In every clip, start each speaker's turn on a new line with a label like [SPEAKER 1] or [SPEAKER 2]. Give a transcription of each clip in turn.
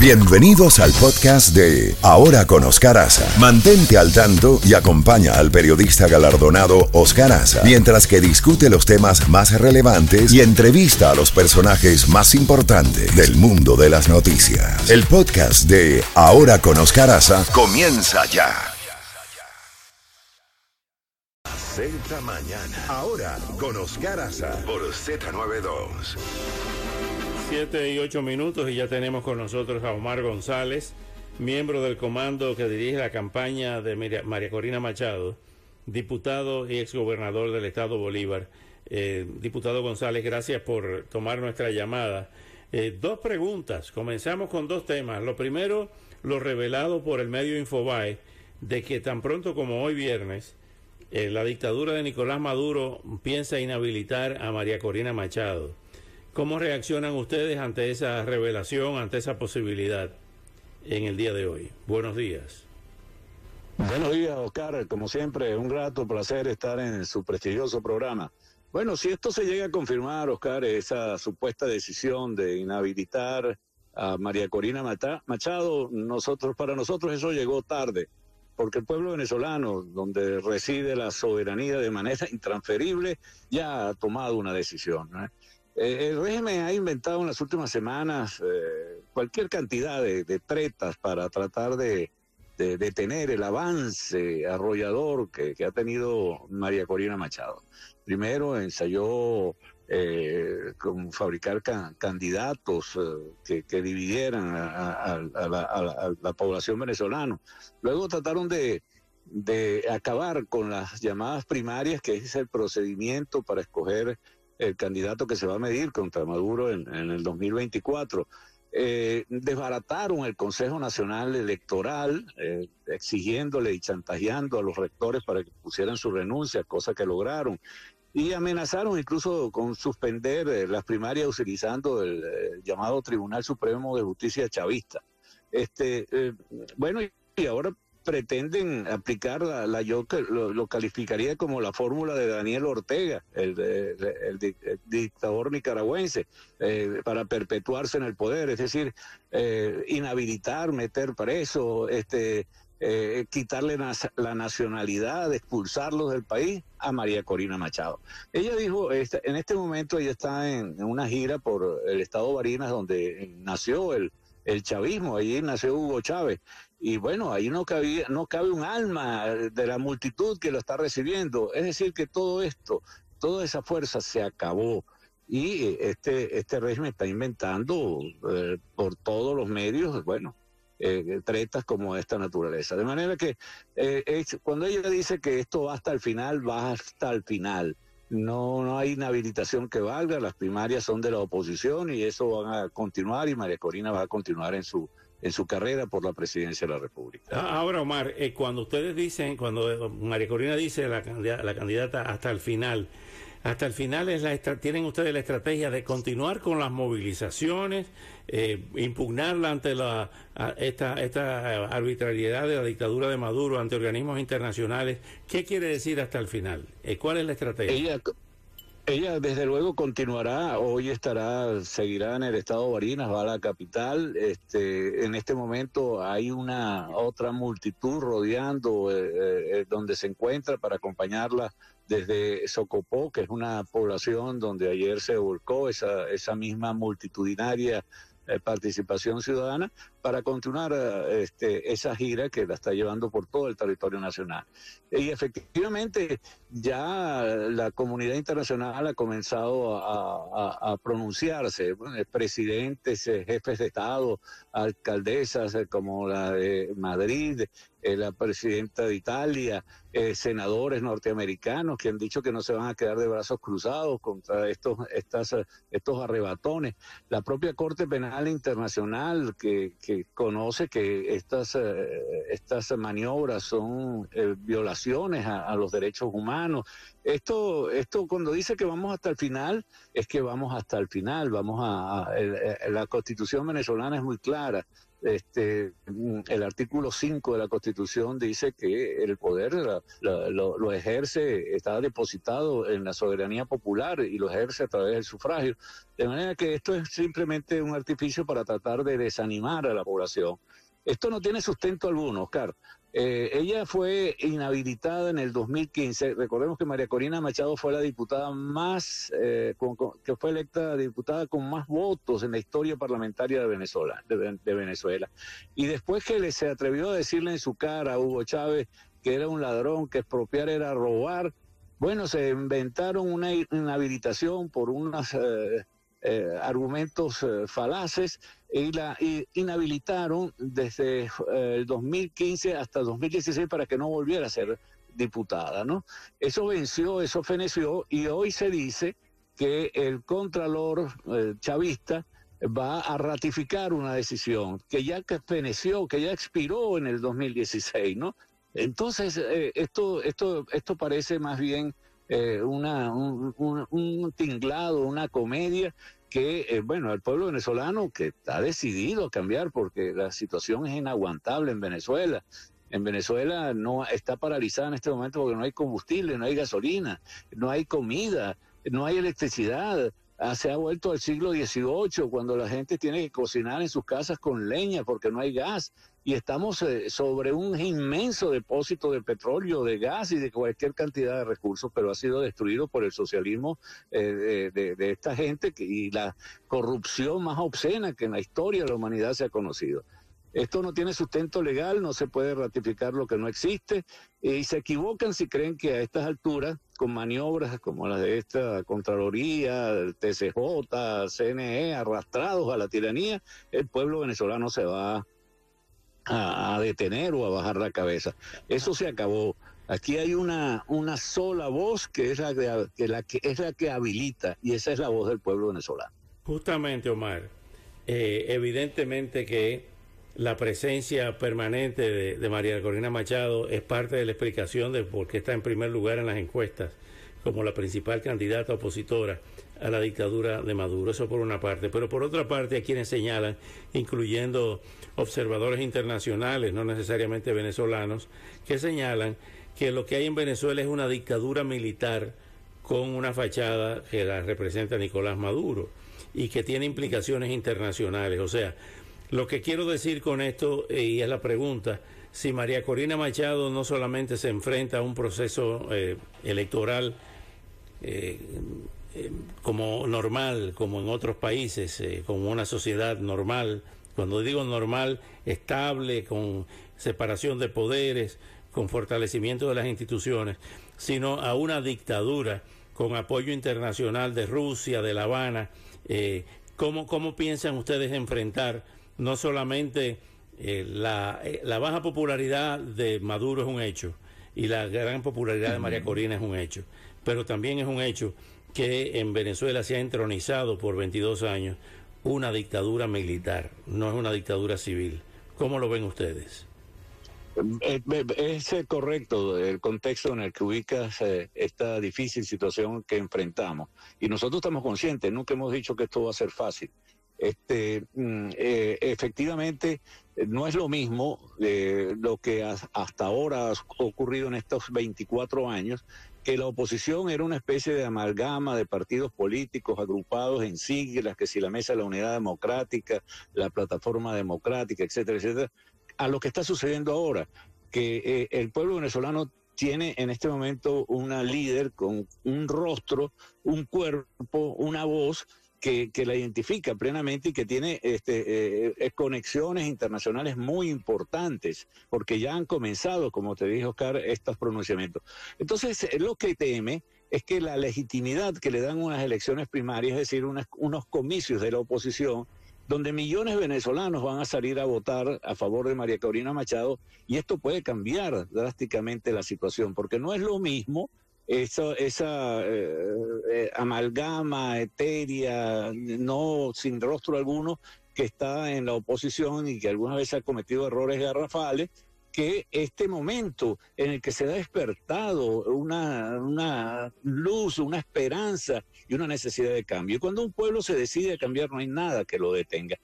[SPEAKER 1] Bienvenidos al podcast de Ahora con Oscar Aza. Mantente al tanto y acompaña al periodista galardonado Oscar Aza mientras que discute los temas más relevantes y entrevista a los personajes más importantes del mundo de las noticias. El podcast de Ahora con Oscar Aza comienza ya. Z mañana. Ahora con Oscar Aza por Z92.
[SPEAKER 2] 7 y 8 minutos y ya tenemos con nosotros a Omar González, miembro del comando que dirige la campaña de María Corina Machado, diputado y exgobernador del estado Bolívar. Eh, diputado González, gracias por tomar nuestra llamada. Eh, dos preguntas. Comenzamos con dos temas. Lo primero, lo revelado por el medio Infobae, de que tan pronto como hoy viernes, eh, la dictadura de Nicolás Maduro piensa inhabilitar a María Corina Machado. ¿Cómo reaccionan ustedes ante esa revelación, ante esa posibilidad en el día de hoy? Buenos días.
[SPEAKER 3] Buenos días, Oscar. Como siempre, un grato placer estar en su prestigioso programa. Bueno, si esto se llega a confirmar, Oscar, esa supuesta decisión de inhabilitar a María Corina Machado, nosotros, para nosotros eso llegó tarde, porque el pueblo venezolano, donde reside la soberanía de manera intransferible, ya ha tomado una decisión. Eh, el régimen ha inventado en las últimas semanas eh, cualquier cantidad de, tretas para tratar de, detener el avance arrollador que, ha tenido María Corina Machado. Primero ensayó eh, con fabricar candidatos que, dividieran a, la, población venezolana. Luego trataron de, acabar con las llamadas primarias, que es el procedimiento para escoger el candidato que se va a medir contra Maduro en, el 2024. Eh, desbarataron el Consejo Nacional Electoral, eh, exigiéndole y chantajeando a los rectores para que pusieran su renuncia, cosa que lograron. Y amenazaron incluso con suspender eh, las primarias utilizando el, llamado Tribunal Supremo de Justicia Chavista. Este, bueno, y ahora pretenden aplicar la, yo lo, calificaría como la fórmula de Daniel Ortega, el, dictador nicaragüense, eh, para perpetuarse en el poder, es decir, eh, inhabilitar, meter preso, este, eh, quitarle la nacionalidad, expulsarlos del país a María Corina Machado. Ella dijo, en este momento ella está en, una gira por el estado Barinas, donde nació el, el chavismo, allí nació Hugo Chávez. Y bueno, ahí no, cabía, no cabe un alma de la multitud que lo está recibiendo. Es decir, que todo esto, toda esa fuerza se acabó. Y este, este régimen está inventando eh, por todos los medios, bueno, eh, tretas como esta naturaleza. De manera que eh, cuando ella dice que esto va hasta el final, va hasta el final. No, no hay inhabilitación que valga, las primarias son de la oposición y eso van a continuar y María Corina va a continuar en su en su carrera por la presidencia de la República.
[SPEAKER 2] Ah, ahora, Omar, eh, cuando ustedes dicen, cuando María Corina dice la, la candidata hasta el final, hasta el final es la tienen ustedes la estrategia de continuar con las movilizaciones, eh, impugnarla ante la esta, esta arbitrariedad de la dictadura de Maduro ante organismos internacionales. ¿Qué quiere decir hasta el final? Eh, ¿Cuál es la estrategia?
[SPEAKER 3] Ella, ella desde luego continuará, hoy estará, seguirá en el estado de Barinas, va a la capital. Este, en este momento hay una otra multitud rodeando eh, donde se encuentra para acompañarla desde Socopó, que es una población donde ayer se volcó esa, esa misma multitudinaria eh, participación ciudadana para continuar eh, este, esa gira que la está llevando por todo el territorio nacional. Y efectivamente ya la comunidad internacional ha comenzado a, pronunciarse, presidentes, eh, jefes de Estado, alcaldesas como la de Madrid, la presidenta de Italia, senadores norteamericanos que han dicho que no se van a quedar de brazos cruzados contra estos, estas, estos arrebatones. La propia Corte Penal Internacional que conoce que estas, eh, estas maniobras son eh, violaciones a, los derechos humanos. Esto, esto cuando dice que vamos hasta el final, es que vamos hasta el final. Vamos a, la constitución venezolana es muy clara. Este, el artículo 5 de la Constitución dice que el poder lo, ejerce, está depositado en la soberanía popular y lo ejerce a través del sufragio. De manera que esto es simplemente un artificio para tratar de desanimar a la población. Esto no tiene sustento alguno, Oscar. Eh, ella fue inhabilitada en el 2015. Recordemos que María Corina Machado fue la diputada más, eh, que fue electa diputada con más votos en la historia parlamentaria de Venezuela. De, Venezuela. Y después que le se atrevió a decirle en su cara a Hugo Chávez que era un ladrón, que expropiar era robar, bueno, se inventaron una inhabilitación por unos eh, argumentos falaces y la inhabilitaron desde eh, el 2015 hasta 2016 para que no volviera a ser diputada, ¿no? Eso venció, eso feneció y hoy se dice que el contralor eh, chavista va a ratificar una decisión que ya que feneció, que ya expiró en el 2016, ¿no? Entonces, eh, esto, esto, esto parece más bien una, un, un, tinglado, una comedia que, eh, bueno, el pueblo venezolano que está decidido a cambiar porque la situación es inaguantable en Venezuela. En Venezuela no está paralizada en este momento porque no hay combustible, no hay gasolina, no hay comida, no hay electricidad. Ah, se ha vuelto al siglo XVIII, cuando la gente tiene que cocinar en sus casas con leña porque no hay gas. Y estamos eh, sobre un inmenso depósito de petróleo, de gas y de cualquier cantidad de recursos, pero ha sido destruido por el socialismo eh, de, esta gente y la corrupción más obscena que en la historia de la humanidad se ha conocido. Esto no tiene sustento legal, no se puede ratificar lo que no existe y se equivocan si creen que a estas alturas, con maniobras como las de esta Contraloría, el TCJ, CNE, arrastrados a la tiranía, el pueblo venezolano se va a, detener o a bajar la cabeza. Eso se acabó. Aquí hay una, una sola voz que es la que, es la que habilita y esa es la voz del pueblo venezolano.
[SPEAKER 2] Justamente, Omar, eh, evidentemente que la presencia permanente de, María Corina Machado es parte de la explicación de por qué está en primer lugar en las encuestas como la principal candidata opositora a la dictadura de Maduro. Eso por una parte. Pero por otra parte, hay quienes señalan, incluyendo observadores internacionales, no necesariamente venezolanos, que señalan que lo que hay en Venezuela es una dictadura militar con una fachada que la representa Nicolás Maduro y que tiene implicaciones internacionales. O sea, lo que quiero decir con esto, eh, y es la pregunta, si María Corina Machado no solamente se enfrenta a un proceso eh, electoral eh, como normal, como en otros países, como una sociedad normal, cuando digo normal, estable, con separación de poderes, con fortalecimiento de las instituciones, sino a una dictadura con apoyo internacional de Rusia, de La Habana. ¿cómo, ¿Cómo piensan ustedes enfrentar no solamente eh, la, eh, la, baja popularidad de Maduro es un hecho y la gran popularidad de María Corina es un hecho, pero también es un hecho que en Venezuela se ha entronizado por 22 años una dictadura militar, no es una dictadura civil. ¿Cómo lo ven ustedes?
[SPEAKER 3] Eh, es correcto el contexto en el que ubicas esta difícil situación que enfrentamos. Y nosotros estamos conscientes, nunca hemos dicho que esto va a ser fácil. Este, mm, eh, efectivamente, no es lo mismo eh, lo que hasta ahora ha ocurrido en estos 24 años, que la oposición era una especie de amalgama de partidos políticos agrupados en siglas, que si la Mesa de la Unidad Democrática, la Plataforma Democrática, etcétera, etcétera, a lo que está sucediendo ahora, que eh, el pueblo venezolano tiene en este momento una líder con un rostro, un cuerpo, una voz que, la identifica plenamente y que tiene este, eh, eh, conexiones internacionales muy importantes, porque ya han comenzado, como te dijo Oscar, estos pronunciamientos. Entonces, eh, lo que teme es que la legitimidad que le dan unas elecciones primarias, es decir, unos comicios de la oposición, donde millones de venezolanos van a salir a votar a favor de María Corina Machado, y esto puede cambiar drásticamente la situación, porque no es lo mismo eso, esa eh, eh, amalgama etérea, no sin rostro alguno, que está en la oposición y que alguna vez ha cometido errores garrafales, que este momento en el que se ha despertado una, una luz, una esperanza y una necesidad de cambio. Y cuando un pueblo se decide a cambiar, no hay nada que lo detenga.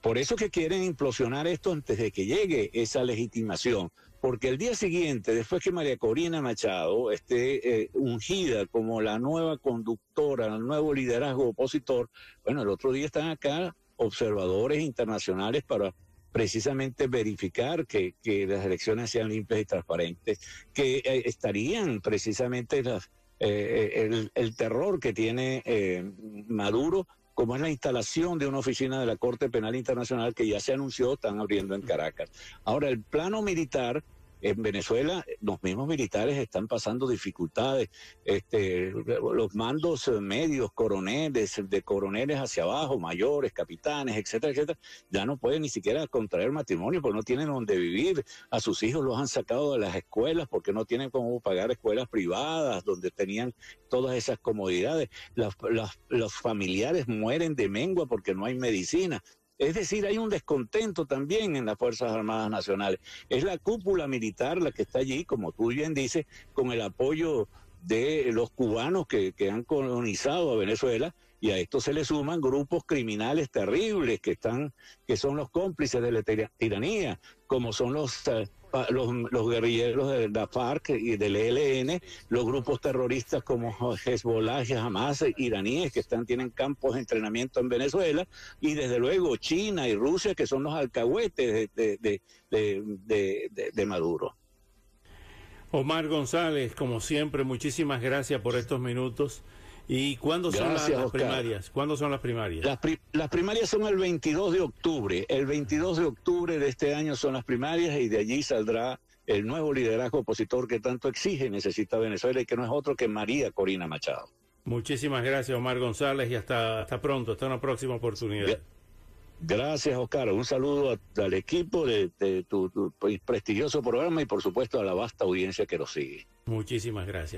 [SPEAKER 3] Por eso que quieren implosionar esto antes de que llegue esa legitimación, porque el día siguiente, después que María Corina Machado esté eh, ungida como la nueva conductora, el nuevo liderazgo opositor, bueno, el otro día están acá observadores internacionales para precisamente verificar que, las elecciones sean limpias y transparentes, que eh, estarían precisamente eh, el, terror que tiene Maduro como es la instalación de una oficina de la Corte Penal Internacional que ya se anunció, están abriendo en Caracas. Ahora, el plano militar en Venezuela los mismos militares están pasando dificultades. Este, los mandos medios, coroneles, de coroneles hacia abajo, mayores, capitanes, etcétera, etcétera, ya no pueden ni siquiera contraer matrimonio porque no tienen donde vivir. A sus hijos los han sacado de las escuelas porque no tienen cómo pagar escuelas privadas donde tenían todas esas comodidades. los familiares mueren de mengua porque no hay medicina. Es decir, hay un descontento también en las Fuerzas Armadas Nacionales. Es la cúpula militar la que está allí, como tú bien dices, con el apoyo de los cubanos que, han colonizado a Venezuela y a esto se le suman grupos criminales terribles que están que son los cómplices de la tiranía como son los eh, los, guerrilleros de la FARC y del ELN, los grupos terroristas como Hezbollah Hamas iraníes que están, tienen campos de entrenamiento en Venezuela, y desde luego China y Rusia que son los alcahuetes de, de Maduro.
[SPEAKER 2] Omar González, como siempre, muchísimas gracias por estos minutos. ¿Y cuándo son las, primarias? ¿Cuándo son las primarias?
[SPEAKER 3] Las, primarias son el 22 de octubre. El 22 de octubre de este año son las primarias y de allí saldrá el nuevo liderazgo opositor que tanto exige y necesita Venezuela y que no es otro que María Corina Machado.
[SPEAKER 2] Muchísimas gracias, Omar González, y hasta, hasta pronto, hasta una próxima oportunidad.
[SPEAKER 3] Gracias, Oscar. Un saludo al equipo de, tu prestigioso programa y, por supuesto, a la vasta audiencia que lo sigue.
[SPEAKER 2] Muchísimas gracias.